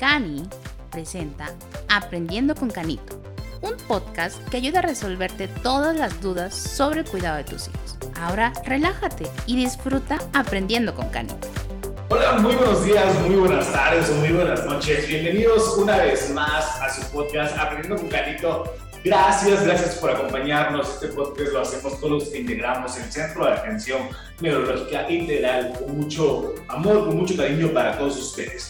Cani presenta Aprendiendo con Canito, un podcast que ayuda a resolverte todas las dudas sobre el cuidado de tus hijos. Ahora relájate y disfruta aprendiendo con Canito. Hola, muy buenos días, muy buenas tardes muy buenas noches. Bienvenidos una vez más a su podcast Aprendiendo con Canito. Gracias, gracias por acompañarnos. Este podcast lo hacemos todos los que integramos el Centro de Atención Neurológica Integral con mucho amor, con mucho cariño para todos ustedes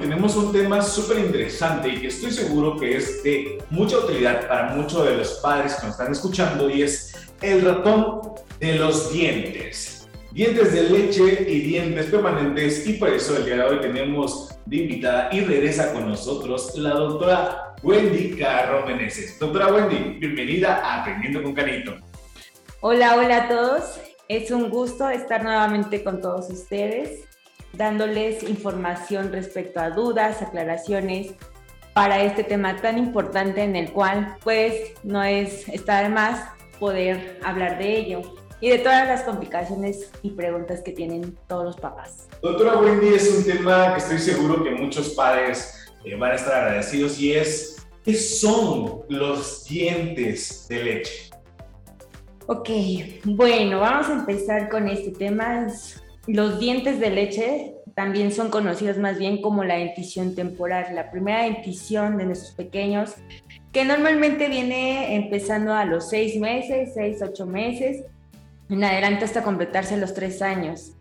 tenemos un tema súper interesante y que estoy seguro que es de mucha utilidad para muchos de los padres que nos están escuchando y es el ratón de los dientes. Dientes de leche y dientes permanentes y por eso el día de hoy tenemos de invitada y regresa con nosotros la doctora Wendy Carro Meneses. Doctora Wendy, bienvenida a Aprendiendo con Canito. Hola, hola a todos. Es un gusto estar nuevamente con todos ustedes dándoles información respecto a dudas, aclaraciones para este tema tan importante en el cual pues no es está de más poder hablar de ello y de todas las complicaciones y preguntas que tienen todos los papás. Doctora Wendy, es un tema que estoy seguro que muchos padres eh, van a estar agradecidos y es, ¿qué son los dientes de leche? Ok, bueno, vamos a empezar con este tema. Los dientes de leche también son conocidos más bien como la dentición temporal, la primera dentición de nuestros pequeños, que normalmente viene empezando a los seis meses, seis, ocho meses, en adelante hasta completarse los tres años.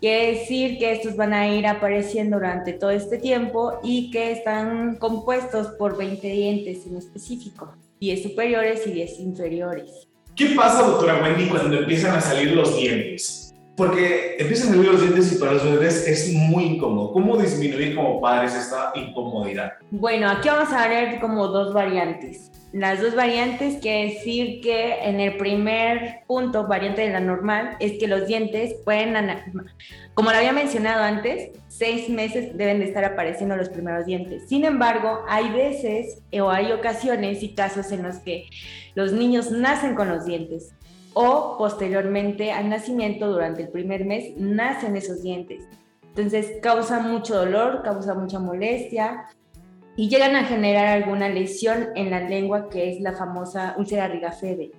Quiere decir que estos van a ir apareciendo durante todo este tiempo y que están compuestos por 20 dientes en específico, 10 superiores y 10 inferiores. ¿Qué pasa, doctora Wendy, cuando empiezan a salir los dientes? Porque empiezan a salir los dientes y para los bebés es muy incómodo. ¿Cómo disminuir como padres esta incomodidad? Bueno, aquí vamos a ver como dos variantes. Las dos variantes quiere decir que en el primer punto, variante de la normal, es que los dientes pueden, como lo había mencionado antes, seis meses deben de estar apareciendo los primeros dientes. Sin embargo, hay veces o hay ocasiones y casos en los que los niños nacen con los dientes o posteriormente al nacimiento, durante el primer mes, nacen esos dientes. Entonces causa mucho dolor, causa mucha molestia y llegan a generar alguna lesión en la lengua que es la famosa úlcera rigafede.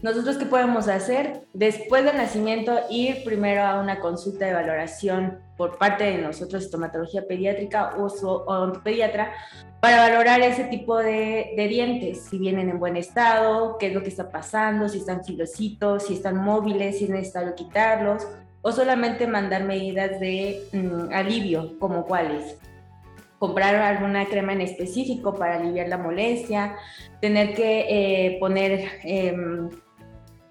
Nosotros qué podemos hacer? Después del nacimiento ir primero a una consulta de valoración por parte de nosotros, estomatología pediátrica o, o pediatra, para valorar ese tipo de, dientes, si vienen en buen estado, qué es lo que está pasando, si están filositos, si están móviles, si es necesario quitarlos, o solamente mandar medidas de mm, alivio, como cuáles. Comprar alguna crema en específico para aliviar la molestia, tener que eh, poner em,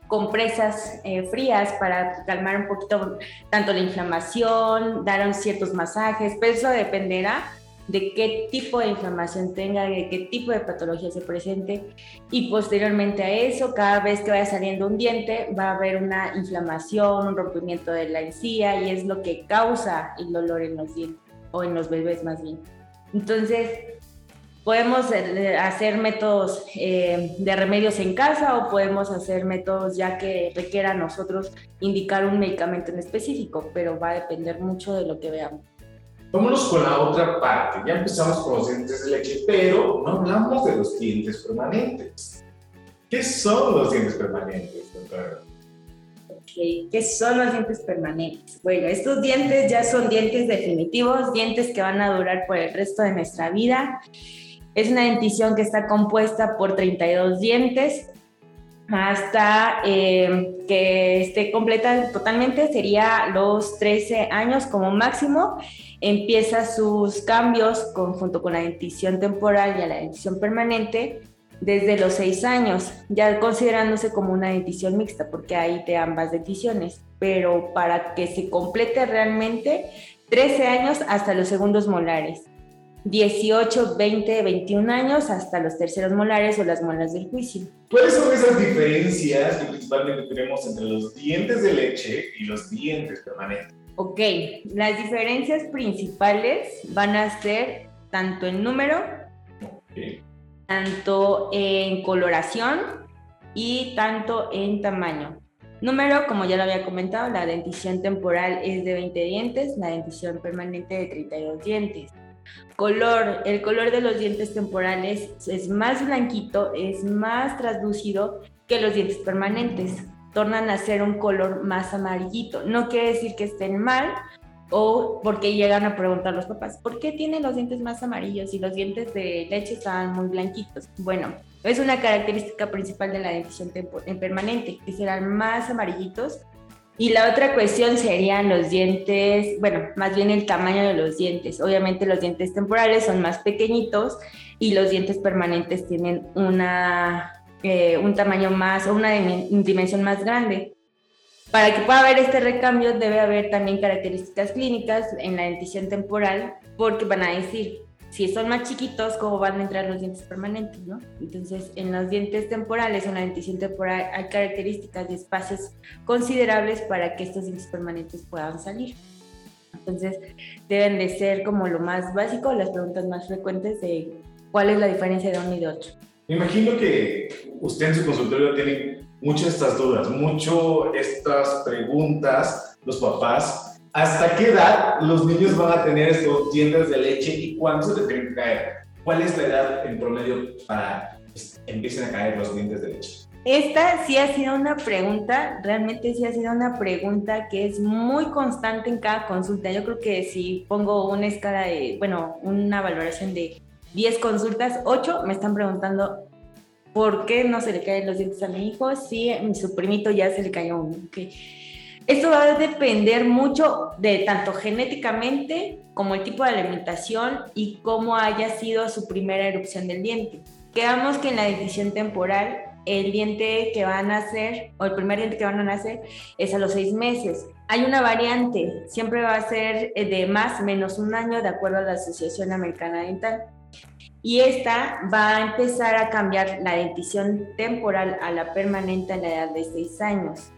compresas eh, frías para calmar un poquito tanto la inflamación, dar ciertos masajes, pero eso dependerá de qué tipo de inflamación tenga, de qué tipo de patología se presente y posteriormente a eso, cada vez que vaya saliendo un diente va a haber una inflamación, un rompimiento de la encía y es lo que causa el dolor en los dientes o en los bebés más bien. Entonces, podemos eh, hacer métodos eh, de remedios en casa o podemos hacer métodos ya que requiera a nosotros indicar un medicamento en específico, pero va a depender mucho de lo que veamos. Vámonos con la otra parte. Ya empezamos con los dientes de leche, pero no hablamos de los dientes permanentes. ¿Qué son los dientes permanentes, doctora? ¿Qué son los dientes permanentes? Bueno, estos dientes ya son dientes definitivos, dientes que van a durar por el resto de nuestra vida. Es una dentición que está compuesta por 32 dientes, hasta eh, que esté completa totalmente sería los 13 años como máximo. Empieza sus cambios junto con la dentición temporal y a la dentición permanente desde los 6 años, ya considerándose como una dentición mixta porque hay de ambas denticiones, pero para que se complete realmente 13 años hasta los segundos molares. 18, 20, 21 años hasta los terceros molares o las muelas del juicio. ¿Cuáles son esas diferencias que principalmente tenemos entre los dientes de leche y los dientes permanentes? Ok, las diferencias principales van a ser tanto en número, tanto en coloración y tanto en tamaño. Número, como ya lo había comentado, la dentición temporal es de 20 dientes, la dentición permanente de 32 dientes. Color, el color de los dientes temporales es más blanquito, es más translúcido que los dientes permanentes. Tornan a ser un color más amarillito. No quiere decir que estén mal, o porque llegan a preguntar los papás, ¿por qué tienen los dientes más amarillos y los dientes de leche estaban muy blanquitos? Bueno, es una característica principal de la dentición permanente, que serán más amarillitos. Y la otra cuestión serían los dientes, bueno, más bien el tamaño de los dientes. Obviamente los dientes temporales son más pequeñitos y los dientes permanentes tienen una, eh, un tamaño más o una dimensión más grande. Para que pueda haber este recambio debe haber también características clínicas en la dentición temporal, porque van a decir, si son más chiquitos, ¿cómo van a entrar los dientes permanentes? ¿no? Entonces, en los dientes temporales, en la dentición temporal, hay características de espacios considerables para que estos dientes permanentes puedan salir. Entonces, deben de ser como lo más básico, las preguntas más frecuentes de cuál es la diferencia de uno y de otro. Me imagino que usted en su consultorio tiene muchas estas dudas, mucho estas preguntas, los papás. ¿Hasta qué edad los niños van a tener estos dientes de leche y cuándo se les tienen que caer? ¿Cuál es la edad en promedio para que empiecen a caer los dientes de leche? Esta sí ha sido una pregunta, realmente sí ha sido una pregunta que es muy constante en cada consulta. Yo creo que si pongo una escala de, bueno, una valoración de 10 consultas, 8 me están preguntando por qué no se le caen los dientes a mi hijo si a su primito ya se le cayó uno. Esto va a depender mucho de tanto genéticamente como el tipo de alimentación y cómo haya sido su primera erupción del diente. Quedamos que en la decisión temporal el diente que van a nacer o el primer diente que van a nacer es a los seis meses. Hay una variante, siempre va a ser de más menos un año de acuerdo a la Asociación Americana Dental y esta va a empezar a cambiar la dentición temporal a la permanente a la edad de 6 años.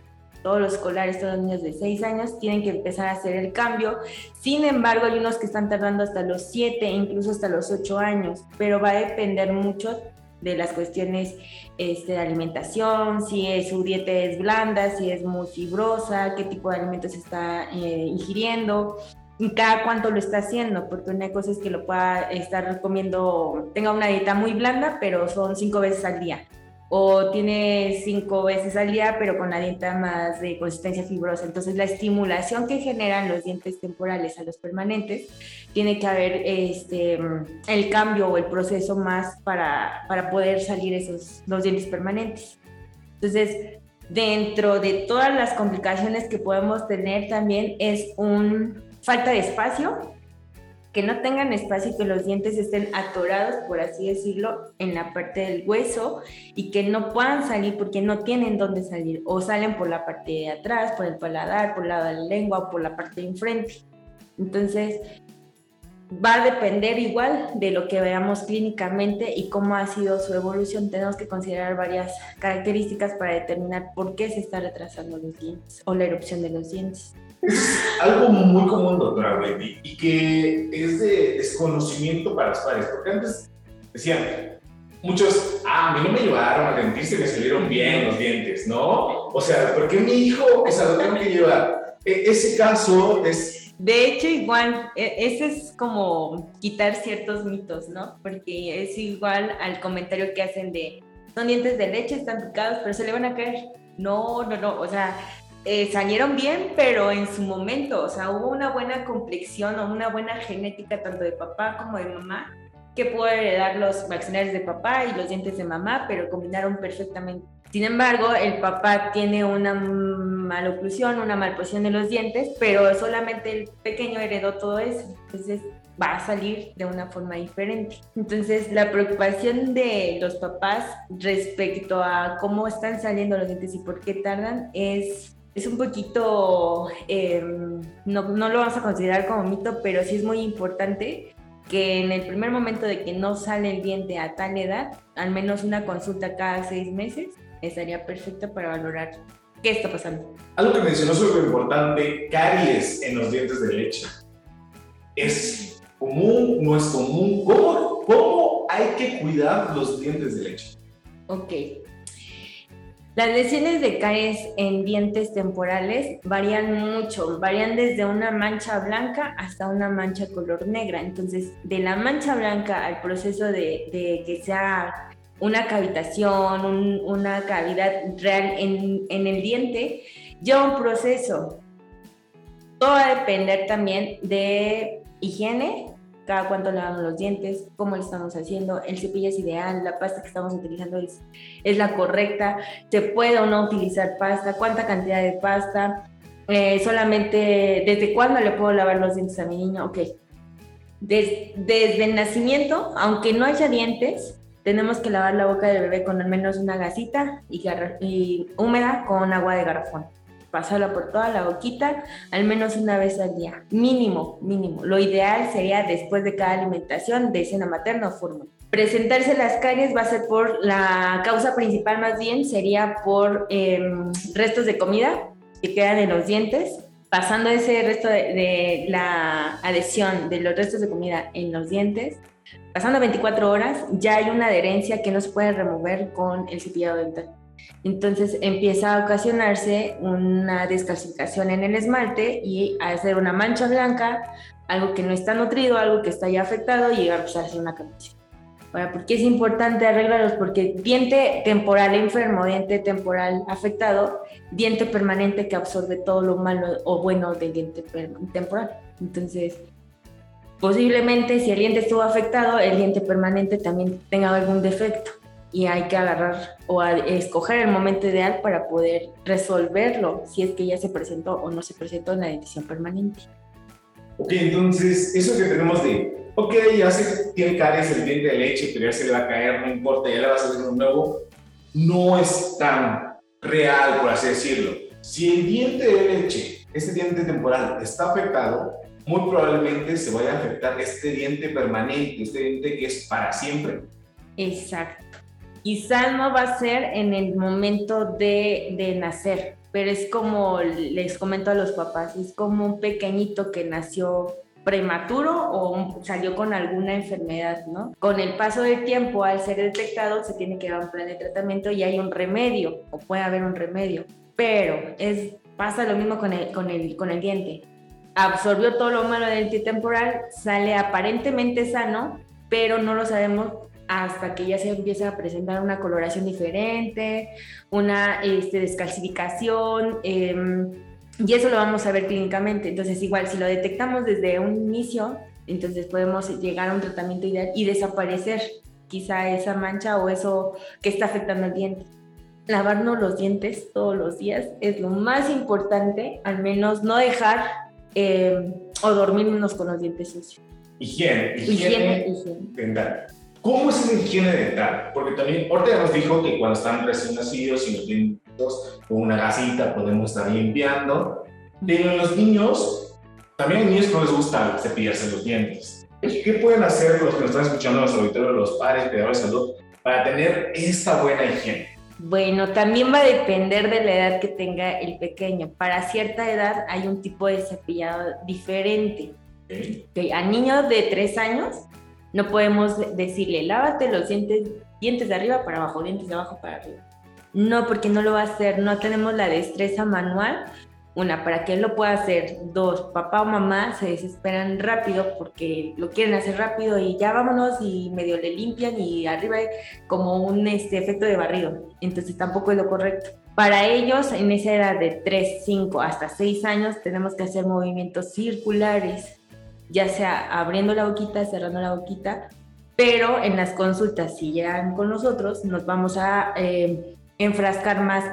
Todos los escolares, todos los niños de 6 años tienen que empezar a hacer el cambio. Sin embargo, hay unos que están tardando hasta los 7, incluso hasta los 8 años, pero va a depender mucho de las cuestiones este, de alimentación, si es, su dieta es blanda, si es muy fibrosa, qué tipo de alimentos está eh, ingiriendo cada cuánto lo está haciendo, porque una cosa es que lo pueda estar comiendo, tenga una dieta muy blanda, pero son cinco veces al día. O tiene cinco veces al día, pero con la dieta más de consistencia fibrosa. Entonces, la estimulación que generan los dientes temporales a los permanentes, tiene que haber este, el cambio o el proceso más para, para poder salir esos los dientes permanentes. Entonces, dentro de todas las complicaciones que podemos tener, también es un falta de espacio, que no tengan espacio y que los dientes estén atorados, por así decirlo, en la parte del hueso y que no puedan salir porque no tienen dónde salir o salen por la parte de atrás, por el paladar, por el lado de la lengua o por la parte de enfrente. Entonces, va a depender igual de lo que veamos clínicamente y cómo ha sido su evolución. Tenemos que considerar varias características para determinar por qué se está retrasando los dientes o la erupción de los dientes. Es algo muy común, doctora Wendy, y que es de desconocimiento para los padres, porque antes decían, muchos, ah, a mí no me al dentista y me salieron bien los dientes, ¿no? O sea, ¿por qué mi hijo, o sea, lo tengo que llevar? E, ese caso es... De hecho, igual, e, ese es como quitar ciertos mitos, ¿no? Porque es igual al comentario que hacen de, son dientes de leche, están picados, pero se le van a caer. No, no, no, o sea, eh, salieron bien, pero en su momento, o sea, hubo una buena complexión o una buena genética tanto de papá como de mamá, que pudo heredar los maxilarios de papá y los dientes de mamá, pero combinaron perfectamente. Sin embargo, el papá tiene una maloclusión, una malposición de los dientes, pero solamente el pequeño heredó todo eso. Entonces, va a salir de una forma diferente. Entonces, la preocupación de los papás respecto a cómo están saliendo los dientes y por qué tardan es es un poquito, em, no, no, lo vamos a considerar como mito, pero sí es muy importante que en el primer momento de que no sale el diente a tal edad, al menos una consulta cada seis meses estaría perfecta para valorar qué está pasando. Algo que mencionó sobre lo importante, caries en los dientes de leche. ¿Es común? ¿No es común? ¿Cómo, cómo hay que cuidar los dientes de leche? Ok. Las lesiones de caries en dientes temporales varían mucho, varían desde una mancha blanca hasta una mancha color negra. Entonces, de la mancha blanca al proceso de, que sea una cavitación, una cavidad real en, en el diente, lleva un proceso. Todo va a depender también de higiene, cada cuánto lavamos los dientes, cómo lo estamos haciendo, el cepillo es ideal, la pasta que estamos utilizando es, es la correcta, se puede o no utilizar pasta, cuánta cantidad de pasta, eh, solamente desde cuándo le puedo lavar los dientes a mi niño, ok. desde el nacimiento, aunque no haya dientes, tenemos que lavar la boca del bebé con al menos una gasita y húmeda con agua de garrafón pasarla por toda la boquita al menos una vez al día, mínimo, mínimo. Lo ideal sería después de cada alimentación de cena materna o forma. Presentarse las caries va a ser por la causa principal más bien, sería por em, restos de comida que quedan en los dientes. Pasando ese resto de, de la adhesión de los restos de comida en los dientes, pasando 24 horas, ya hay una adherencia que no se puede remover con el cepillado dental. Entonces empieza a ocasionarse una descalcificación en el esmalte y a hacer una mancha blanca, algo que no está nutrido, algo que está ya afectado y llegar a hacer una cavitación. Ahora, ¿por qué es importante arreglarlos? Porque diente temporal enfermo, diente temporal afectado, diente permanente que absorbe todo lo malo o bueno del diente temporal. Entonces, posiblemente si el diente estuvo afectado, el diente permanente también tenga algún defecto y hay que agarrar o escoger el momento ideal para poder resolverlo si es que ya se presentó o no se presentó en la dentición permanente. Ok, entonces eso que tenemos de, ok, ya se tiene caries el diente de leche, pero ya se le va a caer, no importa, ya le va a salir un nuevo, no es tan real, por así decirlo. Si el diente de leche, este diente temporal, está afectado, muy probablemente se vaya a afectar este diente permanente, este diente que es para siempre. Exacto. Quizás no va a ser en el momento de, de, nacer, pero es como les comento a los papás, es como un pequeñito que nació prematuro o salió con alguna enfermedad, ¿no? Con el paso del tiempo, al ser detectado, se tiene que dar un plan de tratamiento y hay un remedio, o puede haber un remedio, pero es, pasa lo mismo con el, con el, con el diente. Absorbió todo lo malo del diente temporal, sale aparentemente sano, pero no lo sabemos hasta que ya se empieza a presentar una coloración diferente, una este, descalcificación, em, y eso lo vamos a ver clínicamente. Entonces, igual, si lo detectamos desde un inicio, entonces podemos llegar a un tratamiento ideal y desaparecer quizá esa mancha o eso que está afectando el diente. Lavarnos los dientes todos los días es lo más importante, al menos no dejar em, o dormirnos con los dientes sucios. Higiene, higiene, higiene. ¿Cómo es la higiene dental? Porque también Ortega nos dijo que cuando están recién nacidos y los niños con una gasita podemos estar limpiando, pero en los niños, también a niños no les gusta cepillarse los dientes. ¿Qué pueden hacer los que nos están escuchando, los auditores, los padres, cuidadores de salud, para tener esta buena higiene? Bueno, también va a depender de la edad que tenga el pequeño. Para cierta edad hay un tipo de cepillado diferente. Okay. A niños de 3 años no podemos decirle, lávate los dientes, dientes de arriba para abajo, dientes de abajo para arriba. No, porque no lo va a hacer, no tenemos la destreza manual. Una, para que él lo pueda hacer. Dos, papá o mamá se desesperan rápido porque lo quieren hacer rápido y ya vámonos y medio le limpian y arriba como un este, efecto de barrido. Entonces tampoco es lo correcto. Para ellos, en esa edad de 3, 5 hasta 6 años, tenemos que hacer movimientos circulares ya sea abriendo la boquita, cerrando la boquita, pero en las consultas, si llegan con nosotros, nos vamos a eh, enfrascar más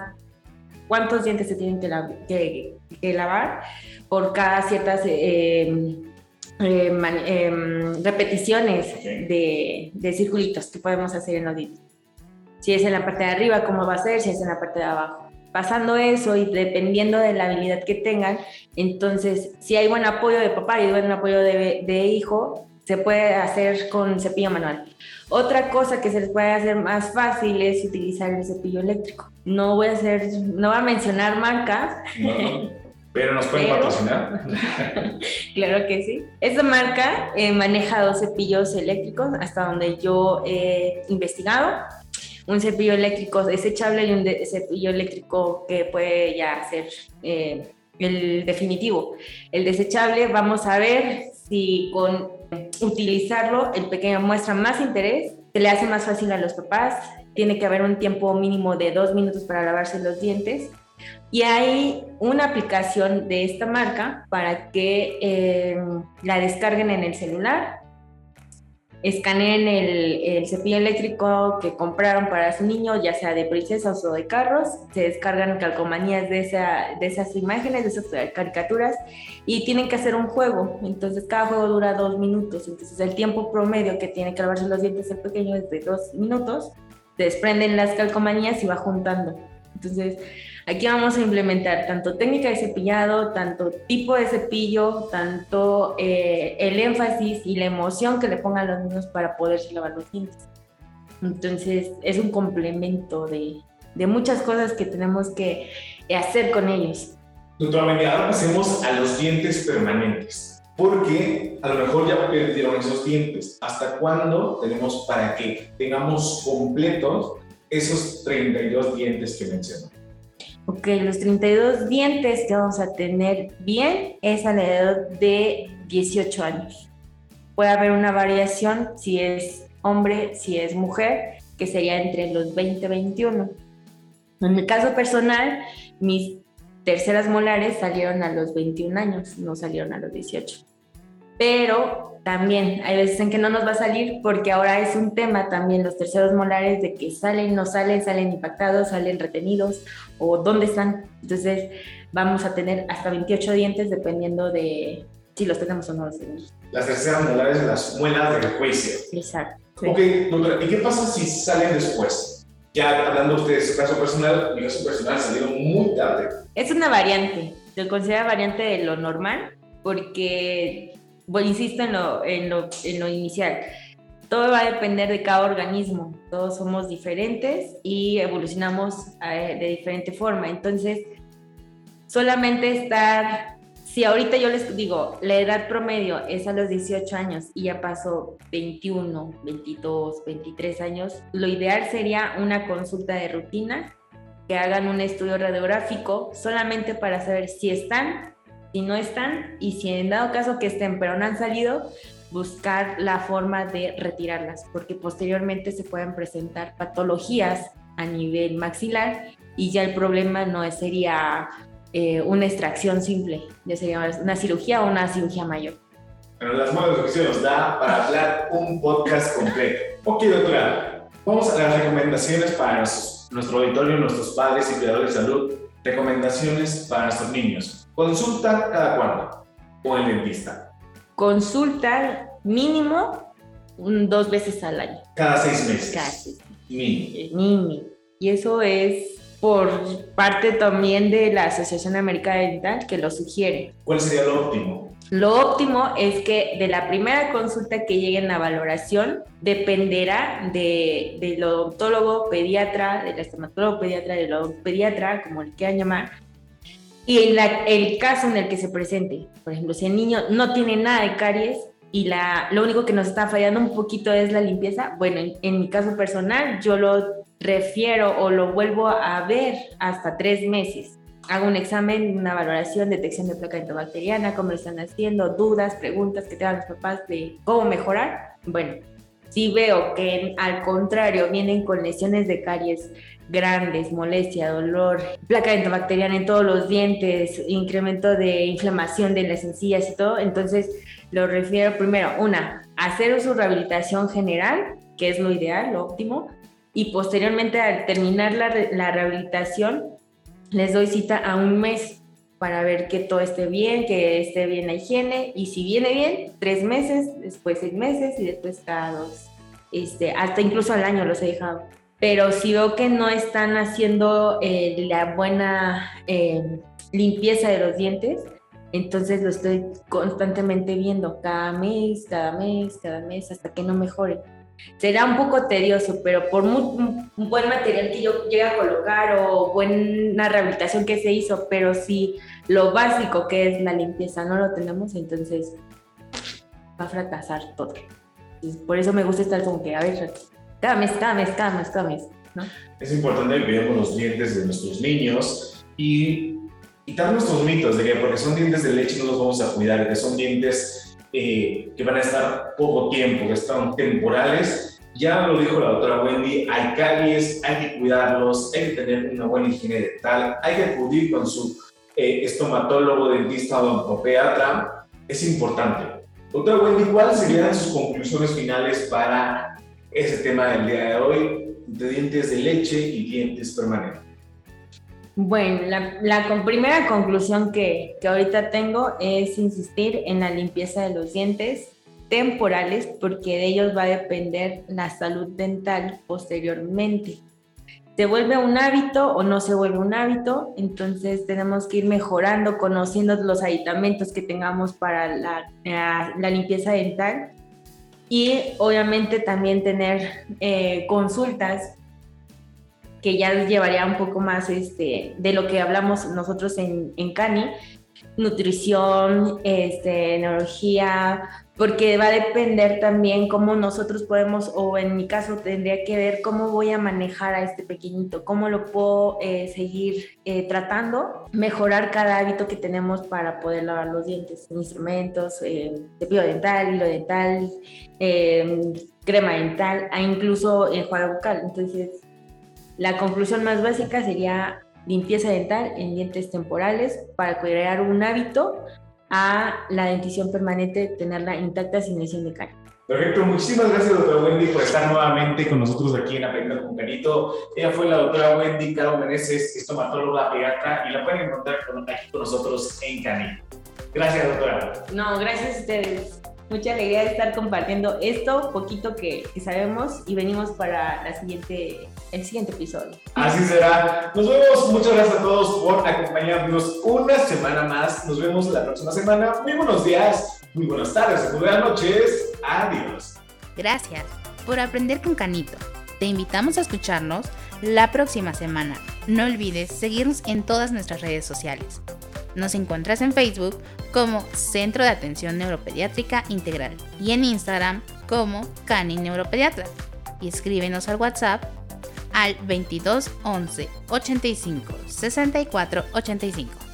cuántos dientes se tienen que, lavar por cada ciertas eh, eh, repeticiones de, de, circulitos que podemos hacer en los dientes. Si es en la parte de arriba, cómo va a ser, si es en la parte de abajo pasando eso y dependiendo de la habilidad que tengan, entonces si hay buen apoyo de papá y buen apoyo de, de hijo, se puede hacer con cepillo manual. Otra cosa que se les puede hacer más fácil es utilizar el cepillo eléctrico. No voy a hacer, no voy a mencionar marcas. pero nos pueden patrocinar. claro que sí. Esta marca eh, maneja dos cepillos eléctricos hasta donde yo he investigado un cepillo eléctrico desechable y un cepillo eléctrico que puede ya ser eh, el definitivo. El desechable, vamos a ver si con utilizarlo el pequeño muestra más interés, se le hace más fácil a los papás, tiene que haber un tiempo mínimo de dos minutos para lavarse los dientes y hay una aplicación de esta marca para que eh, la descarguen en el celular, escaneen el, cepillo eléctrico que compraron para su niño, ya sea de princesas o de carros, se descargan calcomanías de, esa, de esas imágenes, de esas caricaturas, y tienen que hacer un juego. Entonces cada juego dura dos minutos. Entonces el tiempo promedio que tiene que lavarse los dientes el pequeño es de dos minutos. Se desprenden las calcomanías y va juntando. Entonces Aquí vamos a implementar tanto técnica de cepillado, tanto tipo de cepillo, tanto eh, el énfasis y la emoción que le pongan los niños para poderse lavar los dientes. Entonces es un complemento de, de muchas cosas que tenemos que hacer con ellos. Doctora Mendia, ahora pasemos a los dientes permanentes. Porque a lo mejor ya perdieron esos dientes. ¿Hasta cuándo tenemos para que tengamos completos esos 32 dientes que mencionó? Ok, los 32 dientes que vamos a tener bien es a la edad de 18 años. Puede haber una variación si es hombre, si es mujer, que sería entre los 20 y 21. En mi caso personal, mis terceras molares salieron a los 21 años, no salieron a los 18 pero también hay veces en que no nos va a salir porque ahora es un tema también los terceros molares de que salen, no salen, salen impactados, salen retenidos o dónde están. Entonces vamos a tener hasta 28 dientes dependiendo de si los tenemos o no los tenemos. Las terceras molares, las muelas de juicio. Exacto. Ok, doctora, ¿y qué pasa si salen después? Ya hablando usted de su caso personal, mi caso personal salieron muy tarde. Es una variante, se considera variante de lo normal porque bueno, insisto en lo, en, lo, en lo inicial, todo va a depender de cada organismo, todos somos diferentes y evolucionamos eh, de diferente forma, entonces solamente estar, si ahorita yo les digo, la edad promedio es a los 18 años y ya pasó 21, 22, 23 años, lo ideal sería una consulta de rutina, que hagan un estudio radiográfico solamente para saber si están si no están y si en dado caso que estén pero no han salido, buscar la forma de retirarlas, porque posteriormente se pueden presentar patologías a nivel maxilar y ya el problema no sería eh, una extracción simple, ya sería una cirugía o una cirugía mayor. Pero las manos que nos da para hablar un podcast completo. Ok, doctora, vamos a las recomendaciones para nuestro auditorio, nuestros padres y cuidadores de salud. Recomendaciones para nuestros niños. ¿Consulta cada cuándo? ¿O el dentista? Consulta mínimo dos veces al año. Cada seis meses. Casi. Mínimo. Mínimo. Y eso es por parte también de la Asociación Americana Dental que lo sugiere. ¿Cuál sería lo óptimo? Lo óptimo es que de la primera consulta que lleguen a valoración dependerá de, del odontólogo pediatra, del estomatólogo pediatra, del pediatra, como le quieran llamar, y en el caso en el que se presente, por ejemplo, si el niño no tiene nada de caries y la, lo único que nos está fallando un poquito es la limpieza, bueno, en, mi caso personal yo lo refiero o lo vuelvo a ver hasta tres meses. Hago un examen, una valoración, detección de placa enterobacteriana, cómo lo están haciendo, dudas, preguntas que tengan los papás de cómo mejorar. Bueno, si veo que al contrario vienen con lesiones de caries grandes, molestia, dolor, placa dentobacteriana en todos los dientes, incremento de inflamación de las encías y todo, entonces lo refiero primero, una, hacer su rehabilitación general, que es lo ideal, lo óptimo, y posteriormente al terminar la, la rehabilitación, les doy cita a un mes para ver que todo esté bien, que esté bien la higiene, y si viene bien, tres meses, después seis meses y después cada dos, este, hasta incluso al año los he dejado pero si veo que no están haciendo eh, la buena eh, limpieza de los dientes, entonces lo estoy constantemente viendo cada mes, cada mes, cada mes, hasta que no mejore. Será un poco tedioso, pero por un buen material que yo llegue a colocar o buena rehabilitación que se hizo, pero si lo básico que es la limpieza no lo tenemos, entonces va a fracasar todo. por eso me gusta estar como que, a ver, cada mes, cada mes, cada mes, cada mes. Es importante que cuidemos los dientes de nuestros niños y quitar nuestros mitos de que porque son dientes de leche no los vamos a cuidar, que son dientes eh, que van a estar poco tiempo, que están temporales. Ya lo dijo la doctora Wendy, hay caries, hay que cuidarlos, hay que tener una buena higiene dental, hay que acudir con su eh, estomatólogo, dentista o odontopeatra. Es importante. Doctora Wendy, ¿cuáles serían sus conclusiones finales para ese tema del día de hoy de dientes de leche y dientes permanentes? Bueno, la, primera conclusión que, que, ahorita tengo es insistir en la limpieza de los dientes temporales porque de ellos va a depender la salud dental posteriormente. ¿Se vuelve un hábito o no se vuelve un hábito? Entonces tenemos que ir mejorando, conociendo los aditamentos que tengamos para la, la, limpieza dental y obviamente también tener eh, consultas que ya llevaría un poco más este, de lo que hablamos nosotros en, en CANI, nutrición, este, neurología, porque va a depender también cómo nosotros podemos, o en mi caso tendría que ver cómo voy a manejar a este pequeñito, cómo lo puedo eh, seguir eh, tratando, mejorar cada hábito que tenemos para poder lavar los dientes, instrumentos, eh, cepillo dental, hilo dental, eh, crema dental, e incluso enjuague bucal. Entonces, la conclusión más básica sería limpieza dental en dientes temporales para crear un hábito a la dentición permanente, tenerla intacta sin lesión de cara. Perfecto, muchísimas gracias doctora Wendy por estar nuevamente con nosotros aquí en Aprendiendo con Canito. Ella fue la doctora Wendy Caro Meneses, estomatóloga pediatra y la pueden encontrar aquí con nosotros en Canito. Gracias doctora. No, gracias a ustedes mucha alegría de estar compartiendo esto, poquito que, sabemos y venimos para la siguiente, el siguiente episodio. Así será. Nos vemos. Muchas gracias a todos por acompañarnos una semana más. Nos vemos la próxima semana. Muy buenos días, muy buenas tardes, muy buenas noches. Adiós. Gracias por aprender con Canito. Te invitamos a escucharnos la próxima semana. No olvides seguirnos en todas nuestras redes sociales. Nos encuentras en Facebook como Centro de Atención Neuropediátrica Integral y en Instagram como Cani Neuropediatra. Y escríbenos al WhatsApp al 22 11 85 64 85.